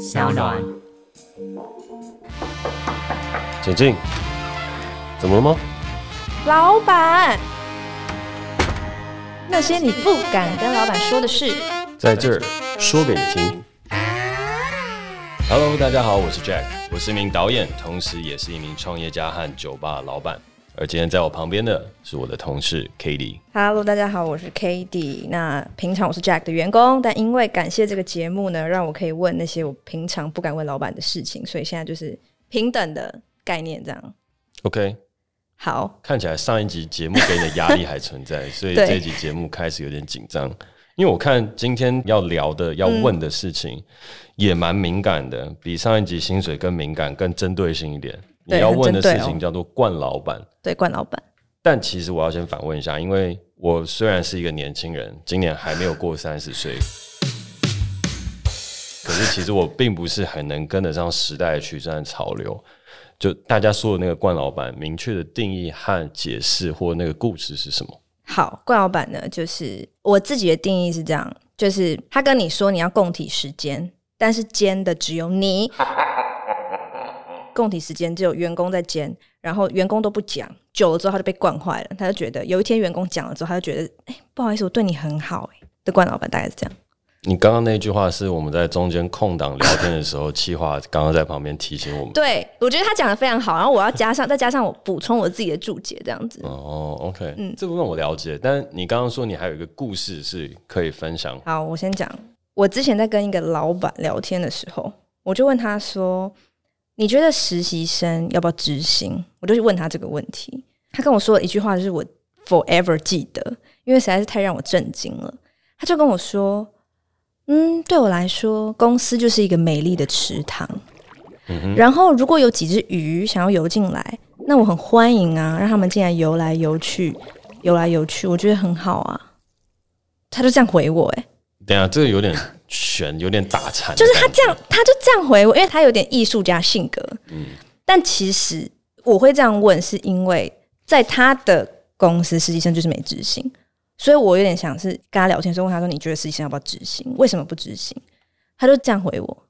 小暖，请进。怎么了吗？老板，那些你不敢跟老板说的事，在这儿说给你听。Hello，大家好，我是 Jack，我是一名导演，同时也是一名创业家和酒吧老板。而今天在我旁边的是我的同事 Cady。Hello，大家好，我是 Cady。那平常我是 Jack 的员工，但因为感谢这个节目呢，让我可以问那些我平常不敢问老板的事情，所以现在就是平等的概念这样。OK，好，看起来上一集节目给你的压力还存在，所以这一集节目开始有点紧张。因为我看今天要聊的、要问的事情也蛮敏感的，嗯、比上一集薪水更敏感、更针对性一点。你要问的事情叫做“冠老板”，对，冠老板。但其实我要先反问一下，因为我虽然是一个年轻人，今年还没有过三十岁，可是其实我并不是很能跟得上时代的趋势和潮流。就大家说的那个“冠老板”，明确的定义和解释或那个故事是什么？好，冠老板呢，就是我自己的定义是这样，就是他跟你说你要共体时间，但是兼的只有你，共体时间只有员工在煎，然后员工都不讲，久了之后他就被惯坏了，他就觉得有一天员工讲了之后，他就觉得，哎，不好意思，我对你很好，哎，的惯老板大概是这样。你刚刚那句话是我们在中间空档聊天的时候，气话刚刚在旁边提醒我们。对，我觉得他讲的非常好，然后我要加上，再加上我补充我自己的注解，这样子。哦，OK，嗯，这部分我了解。但你刚刚说你还有一个故事是可以分享。好，我先讲。我之前在跟一个老板聊天的时候，我就问他说：“你觉得实习生要不要执行？”我就去问他这个问题。他跟我说了一句话，就是我 forever 记得，因为实在是太让我震惊了。他就跟我说。嗯，对我来说，公司就是一个美丽的池塘。然后，如果有几只鱼想要游进来，那我很欢迎啊，让他们进来游来游去，游来游去，我觉得很好啊。他就这样回我，哎，等下这个有点悬，有点打颤。就是他这样，他就这样回我，因为他有点艺术家性格。嗯。但其实我会这样问，是因为在他的公司，实习生就是没执行。所以我有点想是跟他聊天的时候问他说：“你觉得实习生要不要执行？为什么不执行？”他就这样回我：“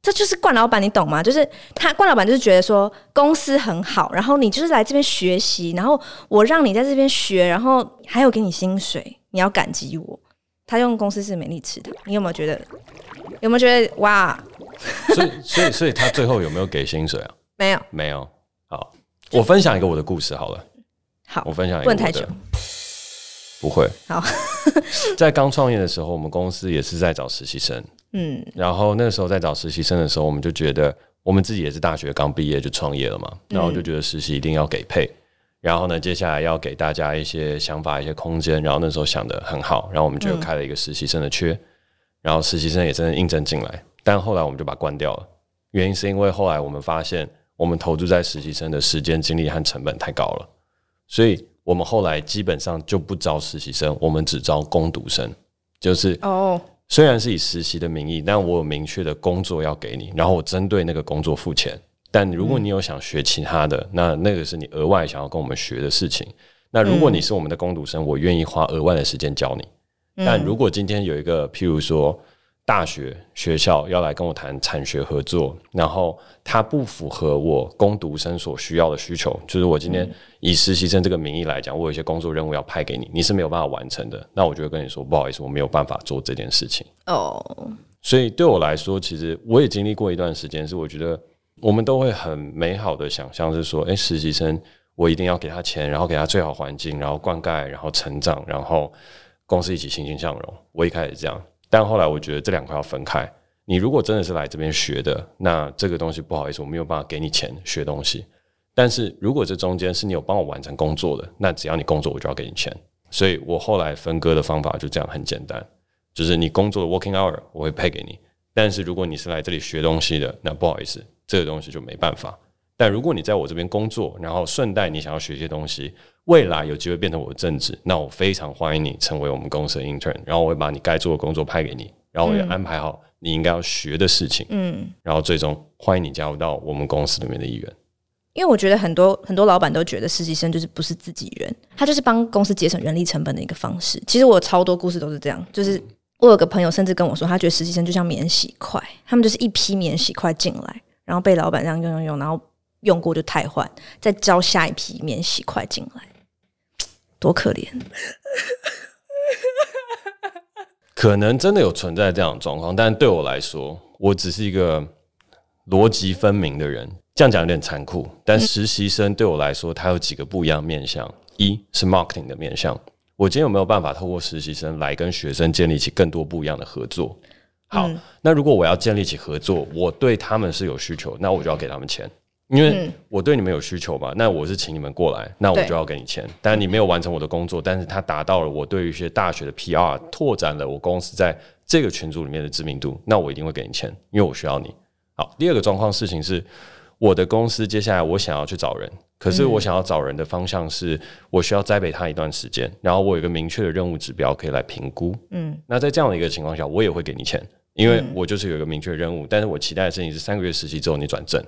这就是冠老板，你懂吗？就是他冠老板就是觉得说公司很好，然后你就是来这边学习，然后我让你在这边学，然后还有给你薪水，你要感激我。他用公司是美丽池塘，你有没有觉得？有没有觉得哇？所以所以所以他最后有没有给薪水啊？没有，没有。好，我分享一个我的故事好了。好，我分享一个。问太久。不会。好，在刚创业的时候，我们公司也是在找实习生。嗯，然后那个时候在找实习生的时候，我们就觉得我们自己也是大学刚毕业就创业了嘛，然后就觉得实习一定要给配。然后呢，接下来要给大家一些想法、一些空间。然后那时候想的很好，然后我们就开了一个实习生的缺，然后实习生也真的应征进来。但后来我们就把它关掉了，原因是因为后来我们发现，我们投注在实习生的时间、精力和成本太高了，所以。我们后来基本上就不招实习生，我们只招攻读生。就是哦，虽然是以实习的名义，但我有明确的工作要给你，然后我针对那个工作付钱。但如果你有想学其他的，那那个是你额外想要跟我们学的事情。那如果你是我们的工读生，我愿意花额外的时间教你。但如果今天有一个，譬如说。大学学校要来跟我谈产学合作，然后它不符合我工读生所需要的需求，就是我今天以实习生这个名义来讲，我有一些工作任务要派给你，你是没有办法完成的，那我就会跟你说不好意思，我没有办法做这件事情。哦，所以对我来说，其实我也经历过一段时间，是我觉得我们都会很美好的想象是说，诶，实习生我一定要给他钱，然后给他最好环境，然后灌溉，然后成长，然后公司一起欣欣向荣。我一开始这样。但后来我觉得这两块要分开。你如果真的是来这边学的，那这个东西不好意思，我没有办法给你钱学东西。但是如果这中间是你有帮我完成工作的，那只要你工作，我就要给你钱。所以我后来分割的方法就这样很简单，就是你工作的 working hour 我会配给你。但是如果你是来这里学东西的，那不好意思，这个东西就没办法。但如果你在我这边工作，然后顺带你想要学一些东西，未来有机会变成我的正职，那我非常欢迎你成为我们公司的 intern，然后我会把你该做的工作派给你，然后我也安排好你应该要学的事情，嗯，然后最终欢迎你加入到我们公司里面的一员。因为我觉得很多很多老板都觉得实习生就是不是自己人，他就是帮公司节省人力成本的一个方式。其实我超多故事都是这样，就是我有个朋友甚至跟我说，他觉得实习生就像免洗筷，他们就是一批免洗筷进来，然后被老板这样用用用，然后用过就汰换，再招下一批免洗筷进来，多可怜。可能真的有存在这样的状况，但对我来说，我只是一个逻辑分明的人。这样讲有点残酷，但实习生对我来说，他有几个不一样面向。一是 marketing 的面向，我今天有没有办法透过实习生来跟学生建立起更多不一样的合作？好，嗯、那如果我要建立起合作，我对他们是有需求，那我就要给他们钱。因为我对你们有需求嘛，那我是请你们过来，那我就要给你钱。但你没有完成我的工作，但是他达到了我对于一些大学的 PR，拓展了我公司在这个群组里面的知名度，那我一定会给你钱，因为我需要你。好，第二个状况事情是，我的公司接下来我想要去找人，可是我想要找人的方向是我需要栽培他一段时间，然后我有一个明确的任务指标可以来评估。嗯，那在这样的一个情况下，我也会给你钱，因为我就是有一个明确的任务，但是我期待的事情是三个月实习之后你转正。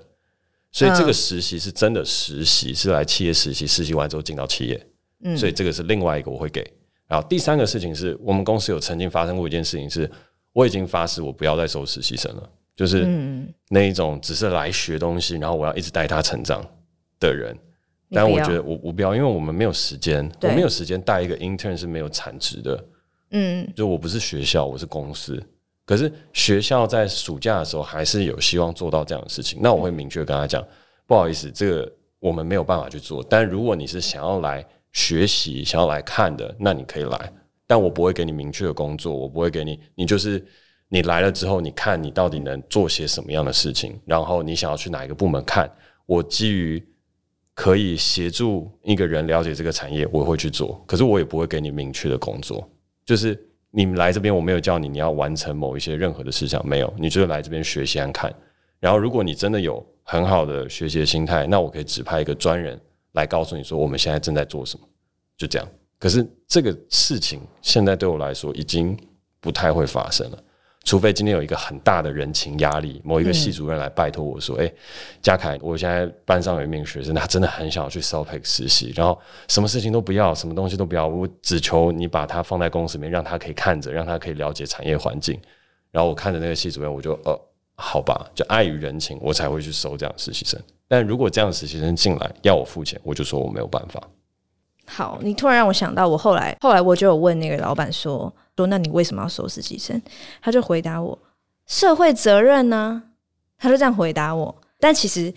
所以这个实习是真的实习，是来企业实习，实习完之后进到企业。嗯，所以这个是另外一个我会给。然后第三个事情是我们公司有曾经发生过一件事情，是我已经发誓我不要再收实习生了，就是那一种只是来学东西，然后我要一直带他成长的人。但我觉得我我不要，因为我们没有时间，我没有时间带一个 intern 是没有产值的。嗯，就我不是学校，我是公司。可是学校在暑假的时候还是有希望做到这样的事情，那我会明确跟他讲，不好意思，这个我们没有办法去做。但如果你是想要来学习、想要来看的，那你可以来。但我不会给你明确的工作，我不会给你，你就是你来了之后，你看你到底能做些什么样的事情，然后你想要去哪一个部门看，我基于可以协助一个人了解这个产业，我会去做。可是我也不会给你明确的工作，就是。你们来这边，我没有叫你你要完成某一些任何的事项，没有，你就是来这边学习看。然后，如果你真的有很好的学习的心态，那我可以指派一个专人来告诉你说我们现在正在做什么，就这样。可是这个事情现在对我来说已经不太会发生了。除非今天有一个很大的人情压力，某一个系主任来拜托我说：“哎、嗯，嘉凯，我现在班上有一名学生，他真的很想要去 SOPEX 实习，然后什么事情都不要，什么东西都不要，我只求你把他放在公司里面，让他可以看着，让他可以了解产业环境。”然后我看着那个系主任，我就呃，好吧，就碍于人情，我才会去收这样的实习生。但如果这样的实习生进来要我付钱，我就说我没有办法。好，你突然让我想到，我后来后来我就有问那个老板说。说，那你为什么要收实习生？他就回答我：社会责任呢？他就这样回答我。但其实，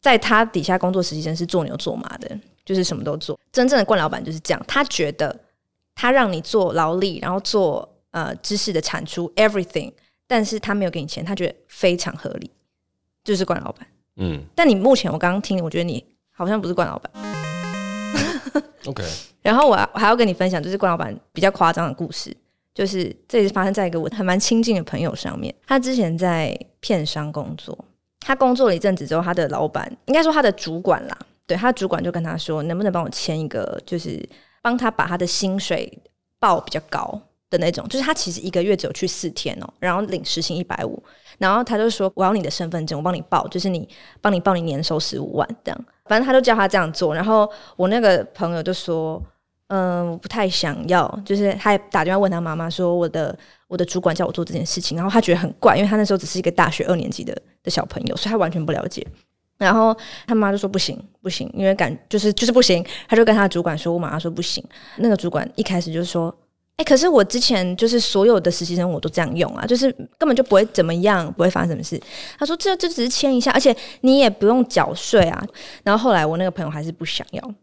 在他底下工作实习生是做牛做马的，就是什么都做。真正的冠老板就是这样，他觉得他让你做劳力，然后做呃知识的产出，everything，但是他没有给你钱，他觉得非常合理，就是冠老板。嗯。但你目前我刚刚听，我觉得你好像不是冠老板。OK。然后我还要跟你分享，就是关老板比较夸张的故事。就是这也是发生在一个我还蛮亲近的朋友上面。他之前在片商工作，他工作了一阵子之后，他的老板应该说他的主管啦，对，他主管就跟他说，能不能帮我签一个，就是帮他把他的薪水报比较高的那种。就是他其实一个月只有去四天哦，然后领时薪一百五，然后他就说我要你的身份证，我帮你报，就是你帮你报你年收十五万这样。反正他就叫他这样做，然后我那个朋友就说。嗯，我不太想要，就是他也打电话问他妈妈说，我的我的主管叫我做这件事情，然后他觉得很怪，因为他那时候只是一个大学二年级的的小朋友，所以他完全不了解。然后他妈就说不行不行，因为感就是就是不行，他就跟他主管说，我妈妈说不行。那个主管一开始就说，哎，可是我之前就是所有的实习生我都这样用啊，就是根本就不会怎么样，不会发生什么事。他说这这只是签一下，而且你也不用缴税啊。然后后来我那个朋友还是不想要。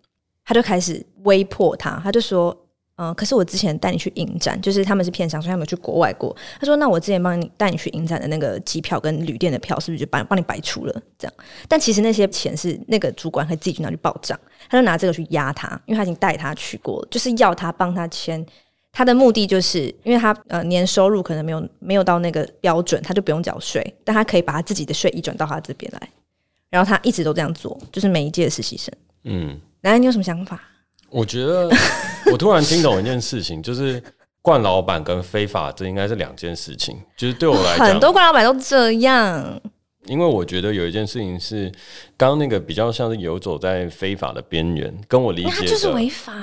他就开始威迫他，他就说：“嗯、可是我之前带你去影展，就是他们是片商，所以他们有去国外过。他说，那我之前帮你带你去影展的那个机票跟旅店的票，是不是就帮帮你白出了？这样？但其实那些钱是那个主管会自己去拿去报账，他就拿这个去压他，因为他已经带他去过了，就是要他帮他签。他的目的就是因为他呃年收入可能没有没有到那个标准，他就不用缴税，但他可以把他自己的税移转到他这边来。然后他一直都这样做，就是每一届的实习生，嗯。”来，你有什么想法？我觉得 我突然听懂一件事情，就是冠老板跟非法，这应该是两件事情。就是对我来讲，很多冠老板都这样。因为我觉得有一件事情是，刚刚那个比较像是游走在非法的边缘，跟我理解的，就是违法。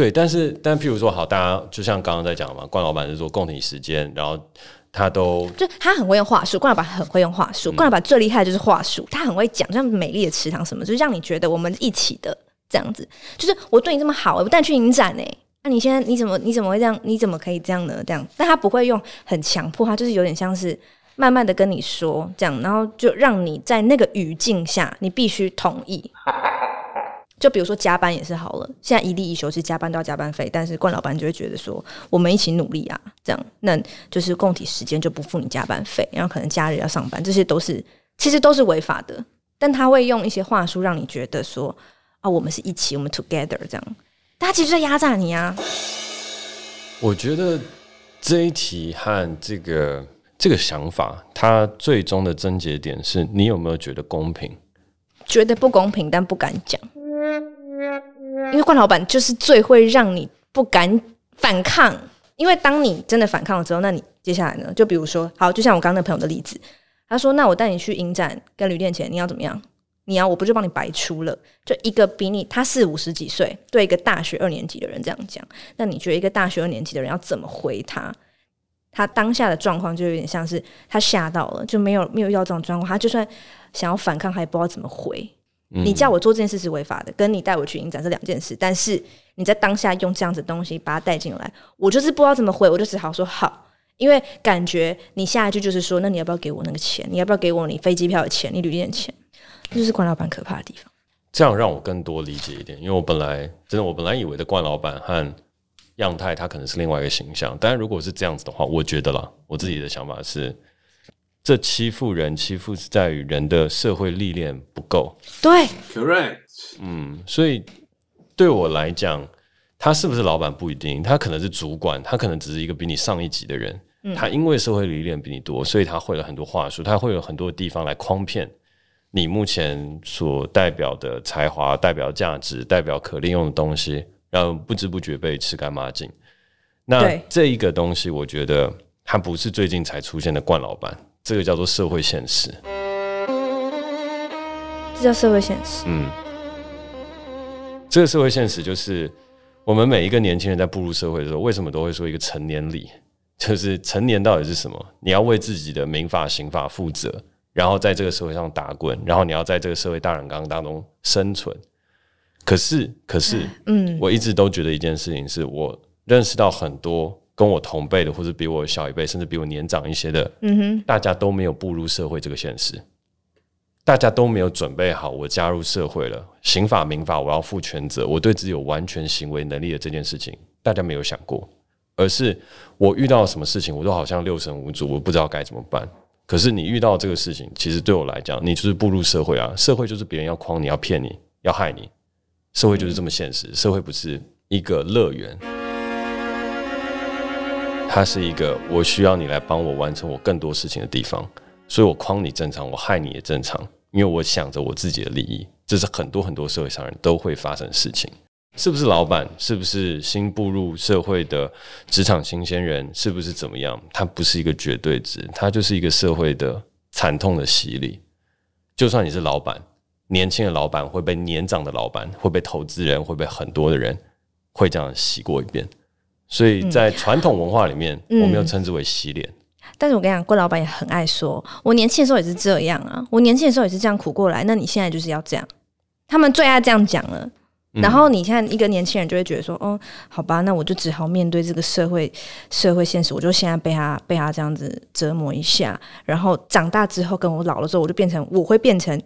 对，但是但譬如说，好，大家就像刚刚在讲嘛，关老板是说共体时间，然后他都就他很会用话术，冠老板很会用话术，冠老板最厉害的就是话术，他很会讲，像美丽的池塘什么，就是让你觉得我们一起的这样子，就是我对你这么好，我带你去影展呢，那、啊、你现在你怎么你怎么会这样？你怎么可以这样呢？这样，但他不会用很强迫，他就是有点像是慢慢的跟你说这样，然后就让你在那个语境下，你必须同意。就比如说加班也是好了，现在一例一休，是加班都要加班费，但是冠老板就会觉得说，我们一起努力啊，这样，那就是共体时间就不付你加班费，然后可能假日要上班，这些都是其实都是违法的，但他会用一些话术让你觉得说，啊，我们是一起，我们 together 这样，他其实在压榨你啊。我觉得这一题和这个这个想法，它最终的症结点是你有没有觉得公平？觉得不公平，但不敢讲。因为冠老板就是最会让你不敢反抗，因为当你真的反抗了之后，那你接下来呢？就比如说，好，就像我刚刚那朋友的例子，他说：“那我带你去影展跟旅店前，你要怎么样？你要我不就帮你白出了？就一个比你他四五十几岁，对一个大学二年级的人这样讲，那你觉得一个大学二年级的人要怎么回他？他当下的状况就有点像是他吓到了，就没有没有要这种状况，他就算想要反抗，他也不知道怎么回。”你叫我做这件事是违法的，跟你带我去影展是两件事。但是你在当下用这样子的东西把它带进来，我就是不知道怎么回，我就只好说好，因为感觉你下一句就是说，那你要不要给我那个钱？你要不要给我你飞机票的钱？你旅店的钱？这就是冠老板可怕的地方。这样让我更多理解一点，因为我本来真的我本来以为的冠老板和样态他可能是另外一个形象，但如果是这样子的话，我觉得啦，我自己的想法是。这欺负人，欺负是在于人的社会历练不够。对，correct。嗯，所以对我来讲，他是不是老板不一定，他可能是主管，他可能只是一个比你上一级的人。嗯，他因为社会历练比你多，所以他会了很多话术，他会有很多地方来诓骗你目前所代表的才华、代表价值、代表可利用的东西，然后不知不觉被吃干抹净。那这一个东西，我觉得他不是最近才出现的冠老板。这个叫做社会现实，这叫社会现实。嗯，这个社会现实就是我们每一个年轻人在步入社会的时候，为什么都会说一个成年礼？就是成年到底是什么？你要为自己的民法、刑法负责，然后在这个社会上打滚，然后你要在这个社会大染缸当中生存。可是，可是，嗯，我一直都觉得一件事情是我认识到很多。跟我同辈的，或者比我小一辈，甚至比我年长一些的，嗯哼，大家都没有步入社会这个现实，大家都没有准备好，我加入社会了，刑法、民法，我要负全责，我对自己有完全行为能力的这件事情，大家没有想过，而是我遇到什么事情，我都好像六神无主，我不知道该怎么办。可是你遇到这个事情，其实对我来讲，你就是步入社会啊，社会就是别人要诓你，要骗你，要害你，社会就是这么现实，社会不是一个乐园。它是一个我需要你来帮我完成我更多事情的地方，所以我框你正常，我害你也正常，因为我想着我自己的利益，这是很多很多社会上人都会发生的事情。是不是老板？是不是新步入社会的职场新鲜人？是不是怎么样？它不是一个绝对值，它就是一个社会的惨痛的洗礼。就算你是老板，年轻的老板会被年长的老板，会被投资人，会被很多的人会这样洗过一遍。所以在传统文化里面，嗯、我们又称之为洗脸。但是我跟你讲，郭老板也很爱说，我年轻的时候也是这样啊，我年轻的时候也是这样苦过来。那你现在就是要这样，他们最爱这样讲了。然后你现在一个年轻人就会觉得说，哦，好吧，那我就只好面对这个社会社会现实，我就现在被他被他这样子折磨一下。然后长大之后，跟我老了之后，我就变成我会变成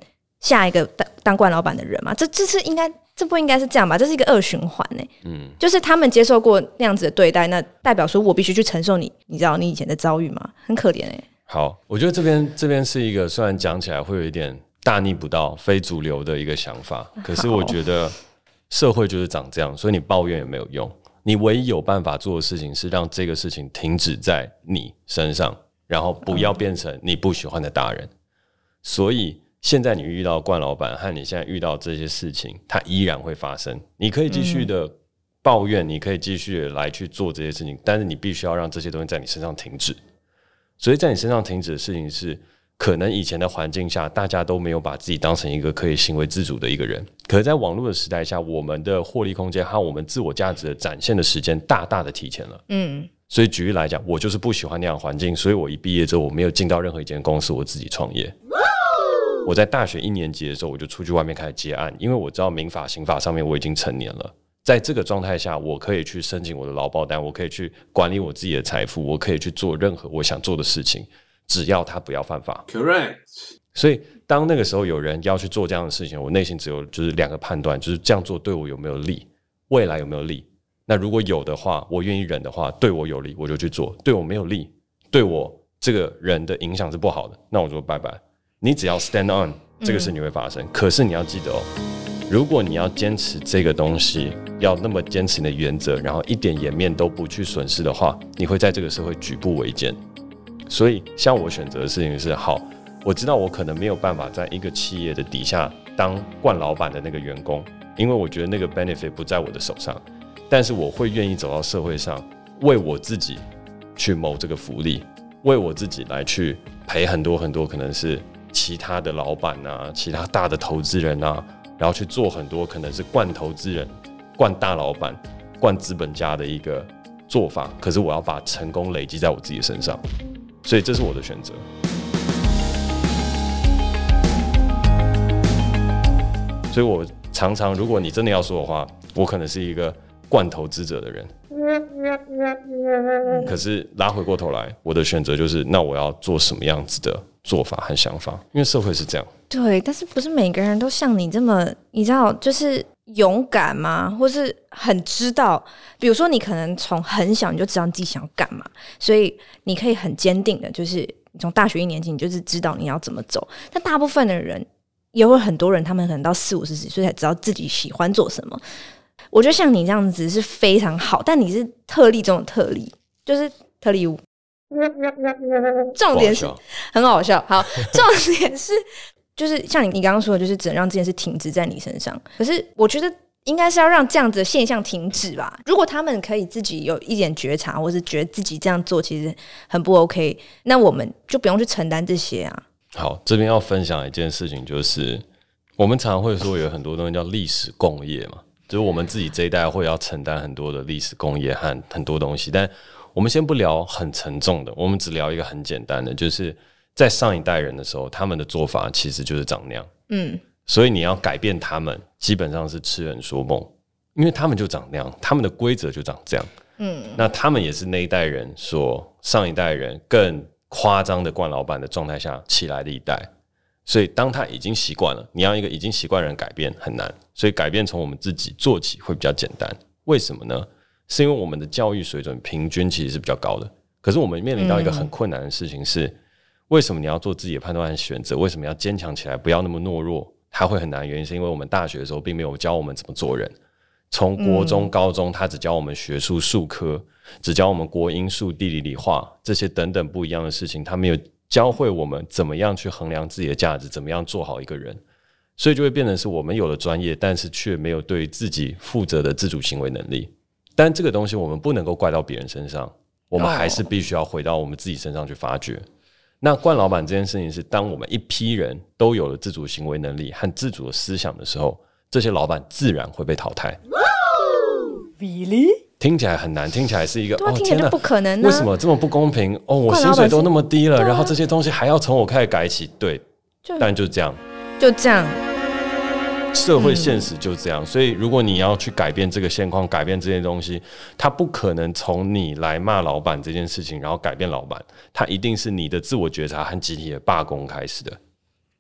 下一个当当冠老板的人嘛？这这是应该。这不应该是这样吧？这是一个恶循环呢。嗯，就是他们接受过那样子的对待，那代表说我必须去承受你，你知道你以前的遭遇吗？很可怜哎。好，我觉得这边这边是一个虽然讲起来会有一点大逆不道、非主流的一个想法，可是我觉得社会就是长这样，所以你抱怨也没有用。你唯一有办法做的事情是让这个事情停止在你身上，然后不要变成你不喜欢的大人。所以。现在你遇到冠老板和你现在遇到这些事情，它依然会发生。你可以继续的抱怨，你可以继续来去做这些事情，但是你必须要让这些东西在你身上停止。所以在你身上停止的事情是，可能以前的环境下，大家都没有把自己当成一个可以行为自主的一个人。可是，在网络的时代下，我们的获利空间和我们自我价值的展现的时间大大的提前了。嗯，所以举例来讲，我就是不喜欢那样环境，所以我一毕业之后，我没有进到任何一间公司，我自己创业。我在大学一年级的时候，我就出去外面开始接案，因为我知道民法、刑法上面我已经成年了。在这个状态下，我可以去申请我的劳保单，我可以去管理我自己的财富，我可以去做任何我想做的事情。只要他不要犯法，Correct。所以当那个时候有人要去做这样的事情，我内心只有就是两个判断，就是这样做对我有没有利，未来有没有利。那如果有的话，我愿意忍的话，对我有利，我就去做；对我没有利，对我这个人的影响是不好的，那我就拜拜。你只要 stand on，这个事情会发生。嗯。可是你要记得哦，如果你要坚持这个东西，要那么坚持你的原则，然后一点颜面都不去损失的话，你会在这个社会举步维艰。所以，像我选择的事情是好，我知道我可能没有办法在一个企业的底下当惯老板的那个员工，因为我觉得那个 benefit 不在我的手上。但是我会愿意走到社会上，为我自己去谋这个福利，为我自己来去赔很多很多，可能是其他的老板啊，其他大的投资人啊，然后去做很多可能是惯投资人、惯大老板、惯资本家的一个做法。可是我要把成功累积在我自己身上。所以这是我的选择。所以我常常，如果你真的要说的话，我可能是一个惯投资者的人。可是拉回过头来，我的选择就是，那我要做什么样子的做法和想法？因为社会是这样。对，但是不是每个人都像你这么，你知道，就是。勇敢吗？或是很知道？比如说，你可能从很小你就知道你自己想要干嘛，所以你可以很坚定的，就是你从大学一年级你就是知道你要怎么走。但大部分的人，也会很多人，他们可能到四五十几岁才知道自己喜欢做什么。我觉得像你这样子是非常好，但你是特例中的特例，就是特例。重点是很好笑，好，重点是。就是像你你刚刚说的，就是只能让这件事停止在你身上。可是我觉得应该是要让这样子的现象停止吧。如果他们可以自己有一点觉察，或是觉得自己这样做其实很不 OK，那我们就不用去承担这些啊。好，这边要分享一件事情，就是我们常常会说有很多东西叫历史共业嘛，就是我们自己这一代会要承担很多的历史共业和很多东西。但我们先不聊很沉重的，我们只聊一个很简单的，就是。在上一代人的时候，他们的做法其实就是长那样。嗯，所以你要改变他们，基本上是痴人说梦，因为他们就长那样，他们的规则就长这样。嗯，那他们也是那一代人所上一代人更夸张的惯老板的状态下起来的一代，所以当他已经习惯了，你要一个已经习惯人改变很难，所以改变从我们自己做起会比较简单。为什么呢？是因为我们的教育水准平均其实是比较高的，可是我们面临到一个很困难的事情是。为什么你要做自己的判断和选择？为什么要坚强起来，不要那么懦弱？它会很难，原因是因为我们大学的时候并没有教我们怎么做人。从国中、高中，他只教我们学术、数科，只教我们国英数、地理、理化这些等等不一样的事情，他没有教会我们怎么样去衡量自己的价值，怎么样做好一个人。所以就会变成是我们有了专业，但是却没有对自己负责的自主行为能力。但这个东西我们不能够怪到别人身上，我们还是必须要回到我们自己身上去发掘。那惯老板这件事情是，当我们一批人都有了自主行为能力和自主的思想的时候，这些老板自然会被淘汰。Really？听起来很难，听起来是一个哦，听起来不可能。为什么这么不公平？哦，我薪水都那么低了，然后这些东西还要从我开始改起。对，但就这样，就这样。社会现实就这样，所以如果你要去改变这个现况，改变这些东西，它不可能从你来骂老板这件事情，然后改变老板，它一定是你的自我觉察和集体的罢工开始的。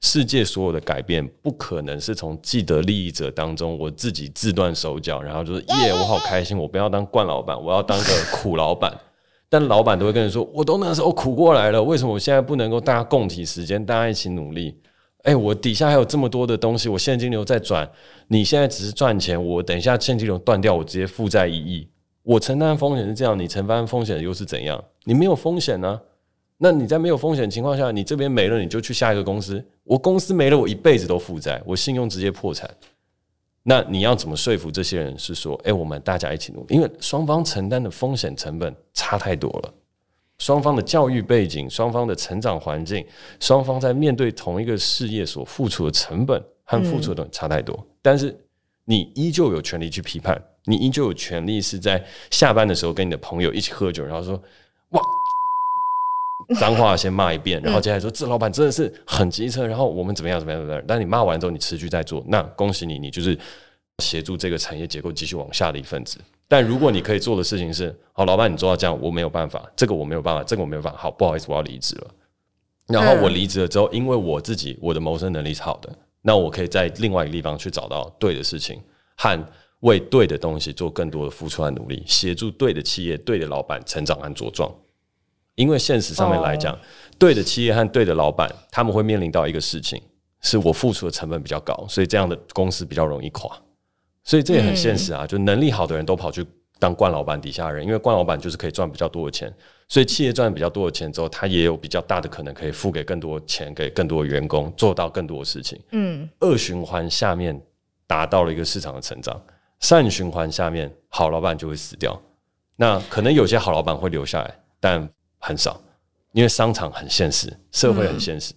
世界所有的改变不可能是从既得利益者当中，我自己自断手脚，然后就是耶，我好开心，我不要当惯老板，我要当个苦老板。但老板都会跟你说，我都那时候苦过来了，为什么我现在不能够大家共体时间，大家一起努力？哎、我底下还有这么多的东西，我现金流在转。你现在只是赚钱，我等一下现金流断掉，我直接负债一亿。我承担风险是这样，你承担风险又是怎样？你没有风险呢、那你在没有风险情况下，你这边没了，你就去下一个公司。我公司没了，我一辈子都负债，我信用直接破产。那你要怎么说服这些人是说，哎、我们大家一起努力？因为双方承担的风险成本差太多了。双方的教育背景、双方的成长环境、双方在面对同一个事业所付出的成本和付出的差太多，但是你依旧有权利去批判，你依旧有权利是在下班的时候跟你的朋友一起喝酒，然后说哇，脏话先骂一遍，然后接下来说这老板真的是很机车，然后我们怎么样怎么样怎么样，但你骂完之后你持续在做，那恭喜你，你就是协助这个产业结构继续往下的一份子。但如果你可以做的事情是，好，老板你做到这样，我没有办法，这个我没有办法，这个我没有办法，好，不好意思，我要离职了。然后我离职了之后，因为我自己我的谋生能力是好的，那我可以在另外一个地方去找到对的事情，和为对的东西做更多的付出和努力，协助对的企业、对的老板成长和茁壮。因为现实上面来讲，对的企业和对的老板，他们会面临到一个事情，是我付出的成本比较高，所以这样的公司比较容易垮。所以这也很现实啊，就能力好的人都跑去当冠老板底下人，因为冠老板就是可以赚比较多的钱，所以企业赚比较多的钱之后，他也有比较大的可能可以付给更多钱给更多的员工，做到更多的事情。嗯，恶循环下面达到了一个市场的成长，善循环下面好老板就会死掉。那可能有些好老板会留下来，但很少，因为商场很现实，社会很现实，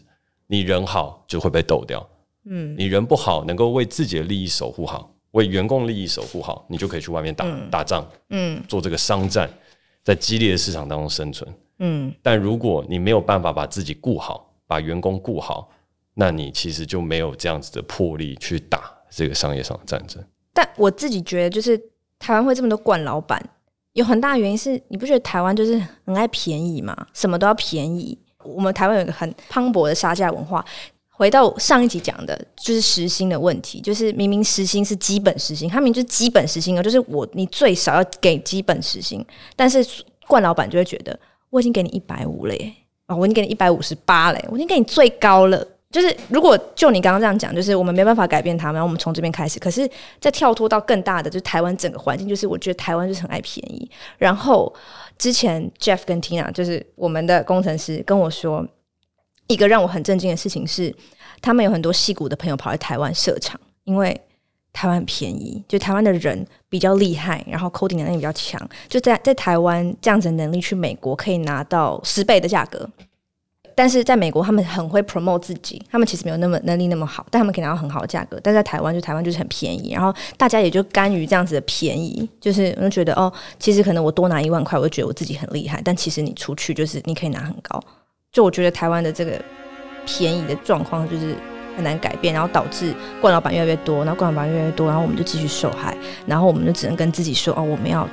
你人好就会被斗掉。嗯，你人不好，能够为自己的利益守护好。为员工利益守护好，你就可以去外面打、嗯、打仗，嗯，做这个商战，在激烈的市场当中生存，嗯。但如果你没有办法把自己顾好，把员工顾好，那你其实就没有这样子的魄力去打这个商业上的战争。但我自己觉得，就是台湾会这么多惯老板，有很大的原因是你不觉得台湾就是很爱便宜吗？什么都要便宜。我们台湾有一个很磅礴的杀价文化。回到上一集讲的，就是时薪的问题，就是明明时薪是基本时薪，他明明就是基本时薪哦，就是我你最少要给基本时薪，但是冠老板就会觉得我已经给你一百五了耶，啊，我已经给你一百五十八嘞，我已经给你最高了。就是如果就你刚刚这样讲，就是我们没办法改变他们，我们从这边开始，可是再跳脱到更大的，就是台湾整个环境，就是我觉得台湾就是很爱便宜。然后之前 Jeff 跟 Tina 就是我们的工程师跟我说。一个让我很震惊的事情是，他们有很多戏骨的朋友跑来台湾设厂，因为台湾很便宜，就台湾的人比较厉害，然后 coding 能力比较强，就在在台湾这样子的能力去美国可以拿到十倍的价格。但是在美国，他们很会 promote 自己，他们其实没有那么能力那么好，但他们可以拿到很好的价格。但在台湾，就台湾就是很便宜，然后大家也就甘于这样子的便宜，就是我就觉得哦，其实可能我多拿一万块，我就觉得我自己很厉害，但其实你出去就是你可以拿很高。就我觉得台湾的这个便宜的状况就是很难改变，然后导致冠老板越来越多，然后冠老板越来越多，然后我们就继续受害，然后我们就只能跟自己说哦，我们要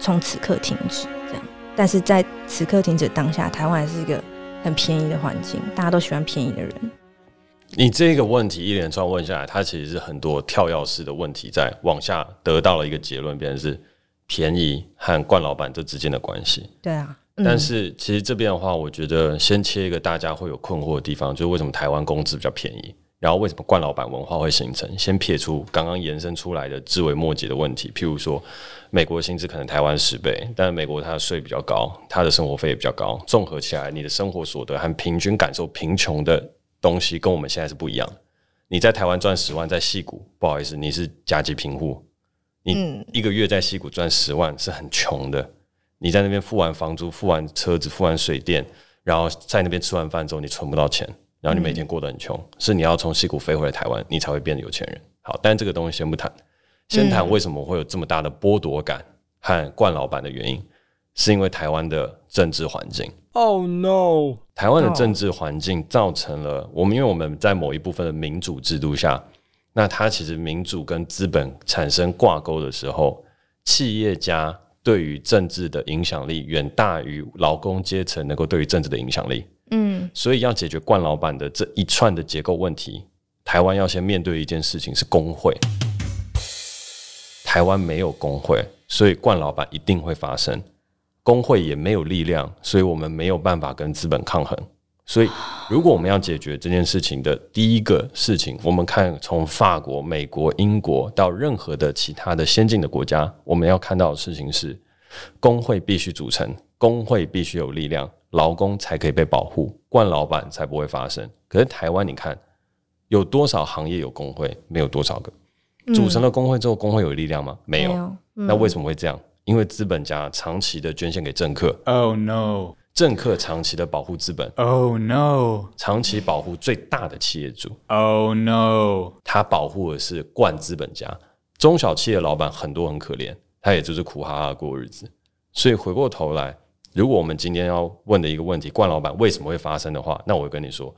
从此刻停止这样。但是在此刻停止当下，台湾还是一个很便宜的环境，大家都喜欢便宜的人。你这个问题一连串问下来，它其实是很多跳跃式的问题，在往下得到了一个结论，变成是便宜和冠老板这之间的关系。对啊。但是其实这边的话，我觉得先切一个大家会有困惑的地方，就是为什么台湾工资比较便宜，然后为什么冠老板文化会形成？先撇出刚刚延伸出来的枝微末节的问题，譬如说美国薪资可能台湾十倍，但是美国它的税比较高，它的生活费也比较高，综合起来，你的生活所得和平均感受贫穷的东西跟我们现在是不一样的。你在台湾赚十万，在戏谷不好意思，你是甲级贫户，你一个月在戏谷赚十万是很穷的。你在那边付完房租、付完车子、付完水电，然后在那边吃完饭之后，你存不到钱，然后你每天过得很穷，嗯、是你要从西谷飞回来台湾，你才会变得有钱人。好，但这个东西先不谈，先谈为什么会有这么大的剥夺感和惯老板的原因，是因为台湾的政治环境。Oh no！台湾的政治环境造成了我们，因为我们在某一部分的民主制度下，那它其实民主跟资本产生挂钩的时候，企业家。对于政治的影响力远大于劳工阶层能够对于政治的影响力。嗯，所以要解决冠老板的这一串的结构问题，台湾要先面对一件事情是工会。台湾没有工会，所以冠老板一定会发生。工会也没有力量，所以我们没有办法跟资本抗衡。所以，如果我们要解决这件事情的第一个事情，我们看从法国、美国、英国到任何的其他的先进的国家，我们要看到的事情是，工会必须组成，工会必须有力量，劳工才可以被保护，惯老板才不会发生。可是台湾，你看有多少行业有工会？没有多少个。组成了工会之后，工会有力量吗？没有。那为什么会这样？因为资本家长期的捐献给政客。Oh no！政客长期的保护资本，Oh no！长期保护最大的企业主，Oh no！他保护的是冠资本家，中小企业老板很多很可怜，他也就是苦哈哈过日子。所以回过头来，如果我们今天要问的一个问题，冠老板为什么会发生的话，那我会跟你说，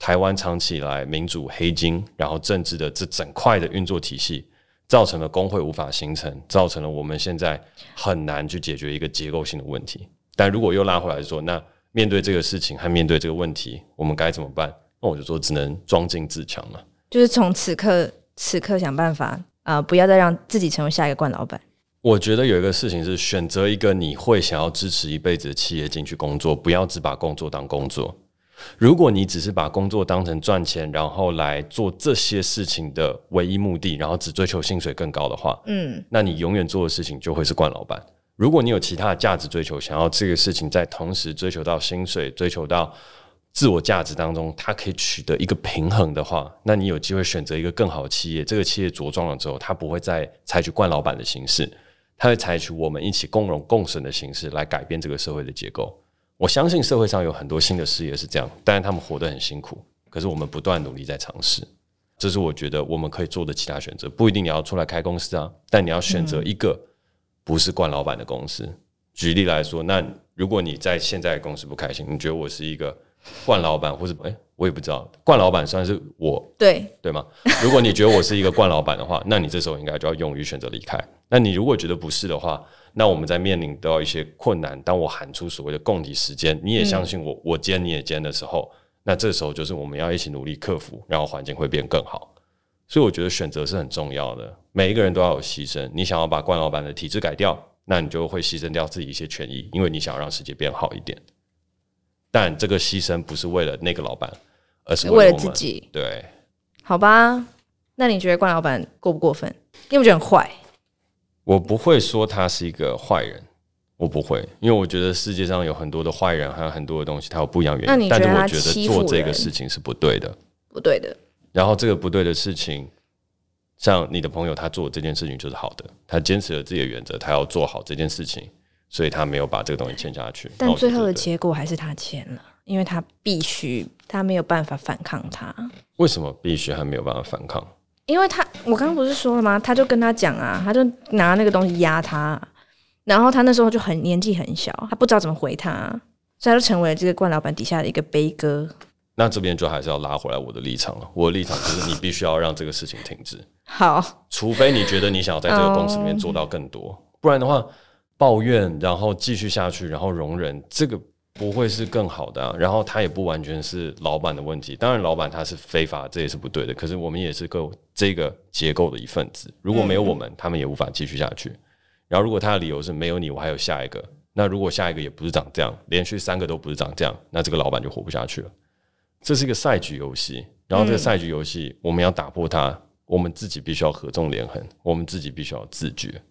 台湾长期以来民主黑金，然后政治的这整块的运作体系。造成了工会无法形成，造成了我们现在很难去解决一个结构性的问题。但如果又拉回来说，那面对这个事情和面对这个问题，我们该怎么办？那我就说，只能装进自强了。就是从此刻此刻想办法啊、呃，不要再让自己成为下一个冠老板。我觉得有一个事情是，选择一个你会想要支持一辈子的企业进去工作，不要只把工作当工作。如果你只是把工作当成赚钱，然后来做这些事情的唯一目的，然后只追求薪水更高的话，嗯，那你永远做的事情就会是惯老板。如果你有其他的价值追求，想要这个事情在同时追求到薪水、追求到自我价值当中，它可以取得一个平衡的话，那你有机会选择一个更好的企业。这个企业茁壮了之后，它不会再采取惯老板的形式，它会采取我们一起共荣共损的形式来改变这个社会的结构。我相信社会上有很多新的事业是这样，但是他们活得很辛苦。可是我们不断努力在尝试，这是我觉得我们可以做的其他选择。不一定你要出来开公司啊，但你要选择一个不是冠老板的公司。举例来说，那如果你在现在的公司不开心，你觉得我是一个冠老板，或者哎，我也不知道，冠老板算是我对对吗？如果你觉得我是一个冠老板的话，那你这时候应该就要勇于选择离开。那你如果觉得不是的话，那我们在面临到一些困难，当我喊出所谓的共体时间，你也相信我，我兼你也兼的时候，那这时候就是我们要一起努力克服，然后环境会变更好。所以我觉得选择是很重要的，每一个人都要有牺牲。你想要把冠老板的体制改掉，那你就会牺牲掉自己一些权益，因为你想要让世界变好一点。但这个牺牲不是为了那个老板，而是为了自己。对，好吧，那你觉得冠老板过不过分？你有没有觉得很坏？我不会说他是一个坏人，我不会，因为我觉得世界上有很多的坏人，还有很多的东西，他有不一样原因。但是我觉得做这个事情是不对的，不对的。然后这个不对的事情，像你的朋友他做这件事情就是好的，他坚持了自己的原则，他要做好这件事情，所以他没有把这个东西签下去。但最后的结果还是他签了，因为他必须，他没有办法反抗他。为什么必须还没有办法反抗？因为他，我刚刚不是说了吗？他就跟他讲啊，他就拿那个东西压他，然后他那时候就很年纪很小，他不知道怎么回他，所以他就成为了这个冠老板底下的一个悲歌。那这边就还是要拉回来我的立场了，我的立场就是你必须要让这个事情停止。好，除非你觉得你想要在这个公司里面做到更多，不然的话，抱怨然后继续下去，然后容忍这个。不会是更好的啊，然后他也不完全是老板的问题。当然，老板他是非法，这也是不对的。可是我们也是个这个结构的一份子。如果没有我们，他们也无法继续下去。然后，如果他的理由是没有你，我还有下一个。那如果下一个也不是长这样，连续三个都不是长这样，那这个老板就活不下去了。这是一个赛局游戏，然后这个赛局游戏我们要打破它，我们自己必须要合纵连横，我们自己必须要自觉。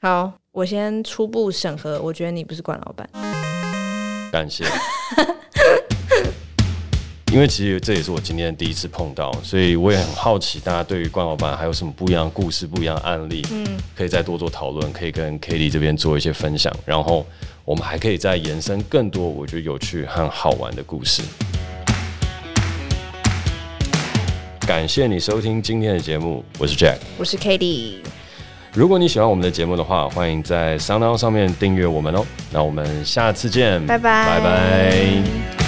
好，我先初步审核，我觉得你不是管老板。感谢，因为其实这也是我今天第一次碰到，所以我也很好奇，大家对于关老板还有什么不一样的故事、不一样的案例，嗯，可以再多做讨论，可以跟 Cady 这边做一些分享，然后我们还可以再延伸更多我觉得有趣和好玩的故事。感谢你收听今天的节目，我是 Jack，我是 k a t i e。如果你喜欢我们的节目的话，欢迎在 SoundOn 上面订阅我们哦。那我们下次见，拜拜，拜拜。